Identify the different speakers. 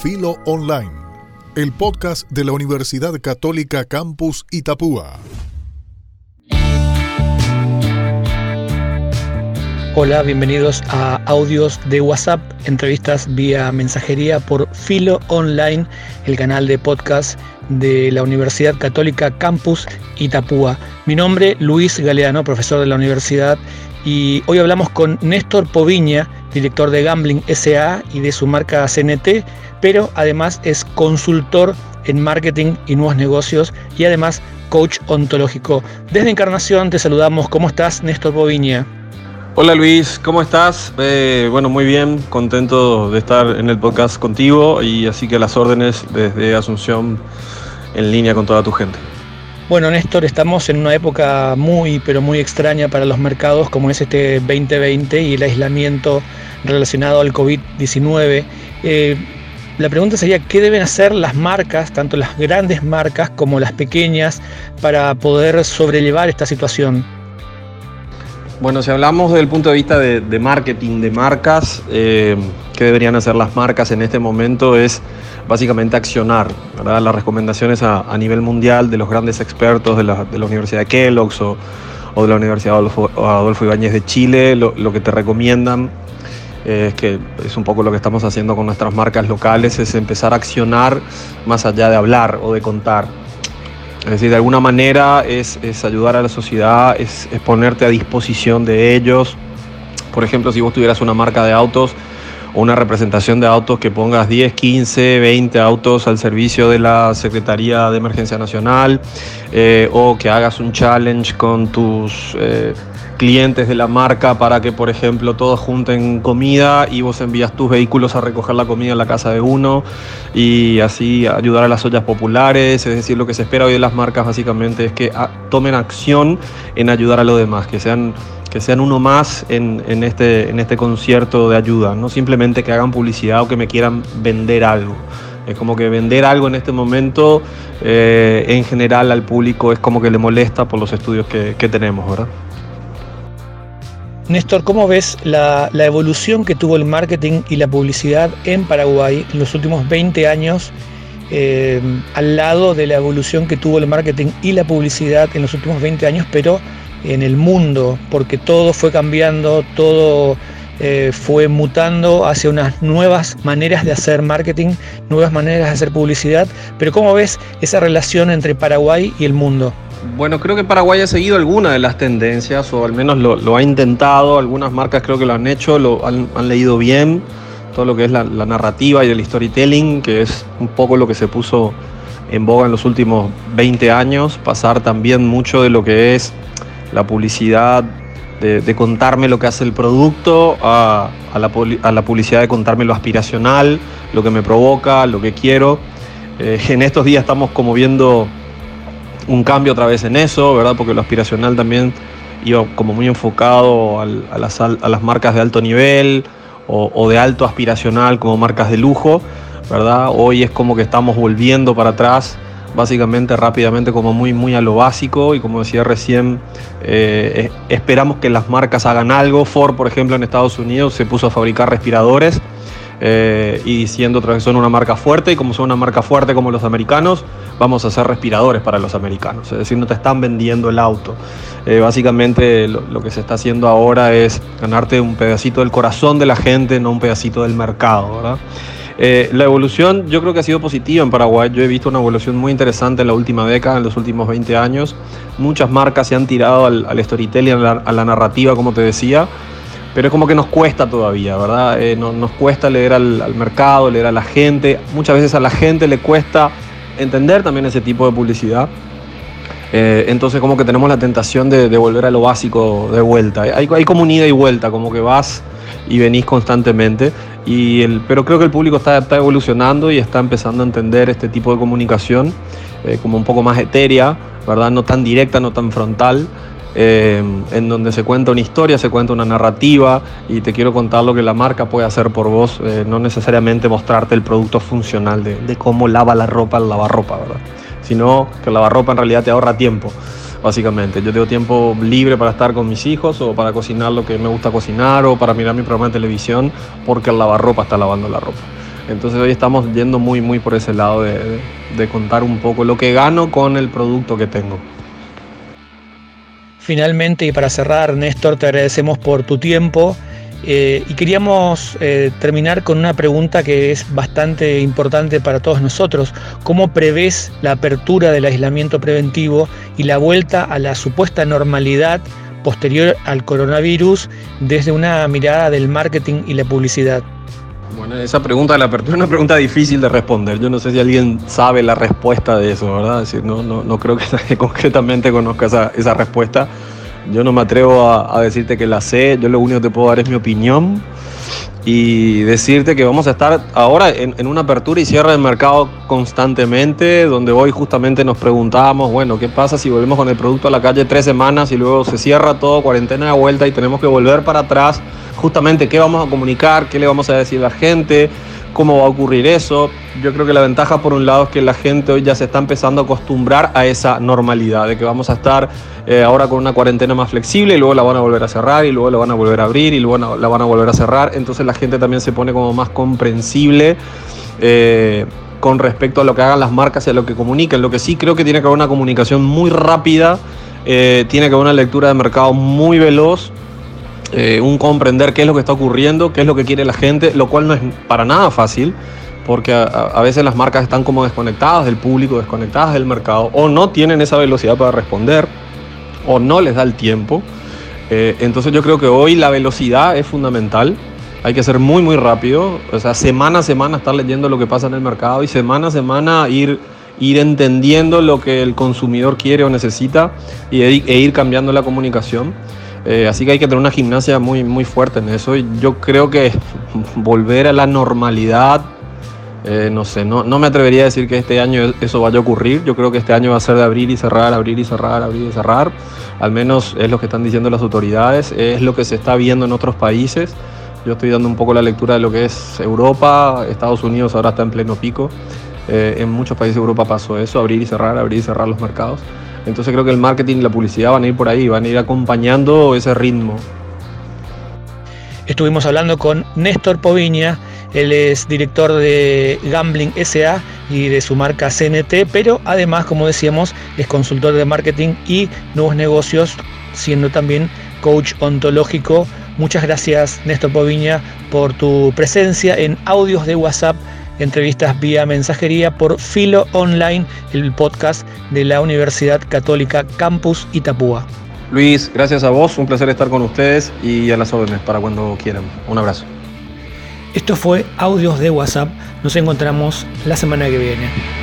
Speaker 1: Filo Online, el podcast de la Universidad Católica Campus Itapúa.
Speaker 2: Hola, bienvenidos a audios de WhatsApp, entrevistas vía mensajería por Filo Online, el canal de podcast de la Universidad Católica Campus Itapúa. Mi nombre, Luis Galeano, profesor de la universidad, y hoy hablamos con Néstor Poviña, director de Gambling SA y de su marca CNT, pero además es consultor en marketing y nuevos negocios y además coach ontológico. Desde Encarnación te saludamos. ¿Cómo estás, Néstor Poviña?
Speaker 3: Hola Luis, ¿cómo estás? Eh, bueno, muy bien, contento de estar en el podcast contigo y así que las órdenes desde Asunción en línea con toda tu gente.
Speaker 2: Bueno, Néstor, estamos en una época muy, pero muy extraña para los mercados como es este 2020 y el aislamiento relacionado al COVID-19. Eh, la pregunta sería, ¿qué deben hacer las marcas, tanto las grandes marcas como las pequeñas, para poder sobrellevar esta situación?
Speaker 3: Bueno, si hablamos desde el punto de vista de, marketing, de marcas, eh, ¿qué deberían hacer las marcas en este momento? Es básicamente accionar. Las recomendaciones a, nivel mundial de los grandes expertos de la, Universidad de Kellogg's o, de la Universidad Adolfo, Adolfo Ibáñez de Chile, lo, que te recomiendan es que es un poco lo que estamos haciendo con nuestras marcas locales, es empezar a accionar más allá de hablar o de contar. Es decir, de alguna manera es, ayudar a la sociedad, es, ponerte a disposición de ellos. Por ejemplo, si vos tuvieras una marca de autos una representación de autos que pongas 10, 15, 20 autos al servicio de la Secretaría de Emergencia Nacional eh, o que hagas un challenge con tus eh, clientes de la marca para que, por ejemplo, todos junten comida y vos envías tus vehículos a recoger la comida en la casa de uno y así ayudar a las ollas populares. Es decir, lo que se espera hoy de las marcas básicamente es que ah, tomen acción en ayudar a los demás, que sean que sean uno más en, este, en este concierto de ayuda, no simplemente que hagan publicidad o que me quieran vender algo. Es como que vender algo en este momento, eh, en general al público, es como que le molesta por los estudios que, que tenemos, ¿verdad?
Speaker 2: Néstor, ¿cómo ves la, evolución que tuvo el marketing y la publicidad en Paraguay en los últimos 20 años eh, al lado de la evolución que tuvo el marketing y la publicidad en los últimos 20 años, pero en el mundo, porque todo fue cambiando, todo eh, fue mutando hacia unas nuevas maneras de hacer marketing, nuevas maneras de hacer publicidad, pero ¿cómo ves esa relación entre Paraguay y el mundo?
Speaker 3: Bueno, creo que Paraguay ha seguido alguna de las tendencias, o al menos lo, ha intentado. Algunas marcas creo que lo han hecho, lo han, leído bien. Todo lo que es la, narrativa y el storytelling, que es un poco lo que se puso en boga en los últimos 20 años. Pasar también mucho de lo que es la publicidad, de, contarme lo que hace el producto, a, la, publicidad de contarme lo aspiracional, lo que me provoca, lo que quiero. Eh, en estos días estamos como viendo un cambio otra vez en eso, ¿verdad? Porque lo aspiracional también iba como muy enfocado a, las, a, las, marcas de alto nivel o, de alto aspiracional como marcas de lujo, ¿verdad? Hoy es como que estamos volviendo para atrás, básicamente rápidamente como muy, muy a lo básico y como decía recién, eh, esperamos que las marcas hagan algo. Ford, por ejemplo, en Estados Unidos se puso a fabricar respiradores eh, y diciendo otra vez son una marca fuerte y como son una marca fuerte como los americanos, vamos a hacer respiradores para los americanos. Es decir, no te están vendiendo el auto. Eh, básicamente lo, que se está haciendo ahora es ganarte un pedacito del corazón de la gente, no un pedacito del mercado. Eh, la evolución yo creo que ha sido positiva en Paraguay. Yo he visto una evolución muy interesante en la última década, en los últimos 20 años. Muchas marcas se han tirado al, storytelling, a la narrativa, como te decía pero es como que nos cuesta todavía, ¿verdad? Eh, nos cuesta leer al, mercado, leer a la gente. Muchas veces a la gente le cuesta entender también ese tipo de publicidad. Eh, entonces como que tenemos la tentación de, volver a lo básico de vuelta. Hay, hay como un ida y vuelta, como que vas y venís constantemente. Y el, pero creo que el público está, está evolucionando y está empezando a entender este tipo de comunicación eh, como un poco más etérea, ¿verdad? No tan directa, no tan frontal. Eh, en donde se cuenta una historia, se cuenta una narrativa y te quiero contar lo que la marca puede hacer por vos, eh, no necesariamente mostrarte el producto funcional de, cómo lava la ropa el lavarropa, ¿verdad? Sino que el lavarropa en realidad te ahorra tiempo, básicamente. Yo tengo tiempo libre para estar con mis hijos o para cocinar lo que me gusta cocinar o para mirar mi programa de televisión porque el lavarropa está lavando la ropa. Entonces hoy estamos yendo muy, muy por ese lado de, de contar un poco lo que gano con el producto que tengo.
Speaker 2: Finalmente, y para cerrar, Néstor, te agradecemos por tu tiempo eh, y queríamos eh, terminar con una pregunta que es bastante importante para todos nosotros. ¿Cómo prevés la apertura del aislamiento preventivo y la vuelta a la supuesta normalidad posterior al coronavirus desde una mirada del marketing y la publicidad?
Speaker 3: Bueno, esa pregunta de la apertura es una pregunta difícil de responder. Yo no sé si alguien sabe la respuesta de eso, ¿verdad? Decir, no, no, no creo que concretamente conozca esa, esa respuesta. Yo no me atrevo a, decirte que la sé, yo lo único que te puedo dar es mi opinión y decirte que vamos a estar ahora en, una apertura y cierre del mercado constantemente, donde hoy justamente nos preguntábamos, bueno, ¿qué pasa si volvemos con el producto a la calle tres semanas y luego se cierra todo, cuarentena de vuelta y tenemos que volver para atrás? Justamente, ¿qué vamos a comunicar? ¿Qué le vamos a decir a la gente? Cómo va a ocurrir eso. Yo creo que la ventaja por un lado es que la gente hoy ya se está empezando a acostumbrar a esa normalidad, de que vamos a estar eh, ahora con una cuarentena más flexible y luego la van a volver a cerrar y luego la van a volver a abrir y luego la van a volver a cerrar. Entonces la gente también se pone como más comprensible. Eh, con respecto a lo que hagan las marcas y a lo que comuniquen. Lo que sí creo que tiene que haber una comunicación muy rápida, eh, tiene que haber una lectura de mercado muy veloz eh, un comprender qué es lo que está ocurriendo, qué es lo que quiere la gente, lo cual no es para nada fácil, porque a, veces las marcas están como desconectadas del público, desconectadas del mercado, o no tienen esa velocidad para responder, o no les da el tiempo. Eh, entonces yo creo que hoy la velocidad es fundamental. Hay que ser muy, muy rápido. O sea, semana a semana estar leyendo lo que pasa en el mercado y semana a semana ir, ir entendiendo lo que el consumidor quiere o necesita y, e ir cambiando la comunicación. Eh, así que hay que tener una gimnasia muy, muy fuerte en eso. Yo creo que volver a la normalidad, eh, no sé, no, no me atrevería a decir que este año eso vaya a ocurrir. Yo creo que este año va a ser de abrir y cerrar, abrir y cerrar, abrir y cerrar. Al menos es lo que están diciendo las autoridades, es lo que se está viendo en otros países. Yo estoy dando un poco la lectura de lo que es Europa, Estados Unidos ahora está en pleno pico. Eh, en muchos países de Europa pasó eso, abrir y cerrar, abrir y cerrar los mercados. Entonces creo que el marketing y la publicidad van a ir por ahí, van a ir acompañando ese ritmo.
Speaker 2: Estuvimos hablando con Néstor Poviña, él es director de Gambling SA y de su marca CNT, pero además, como decíamos, es consultor de marketing y nuevos negocios, siendo también coach ontológico. Muchas gracias, Néstor Poviña, por tu presencia en audios de WhatsApp entrevistas vía mensajería por Filo Online, el podcast de la Universidad Católica Campus Itapúa.
Speaker 3: Luis, gracias a vos, un placer estar con ustedes y a las órdenes para cuando quieran. Un abrazo.
Speaker 2: Esto fue Audios de WhatsApp, nos encontramos la semana que viene.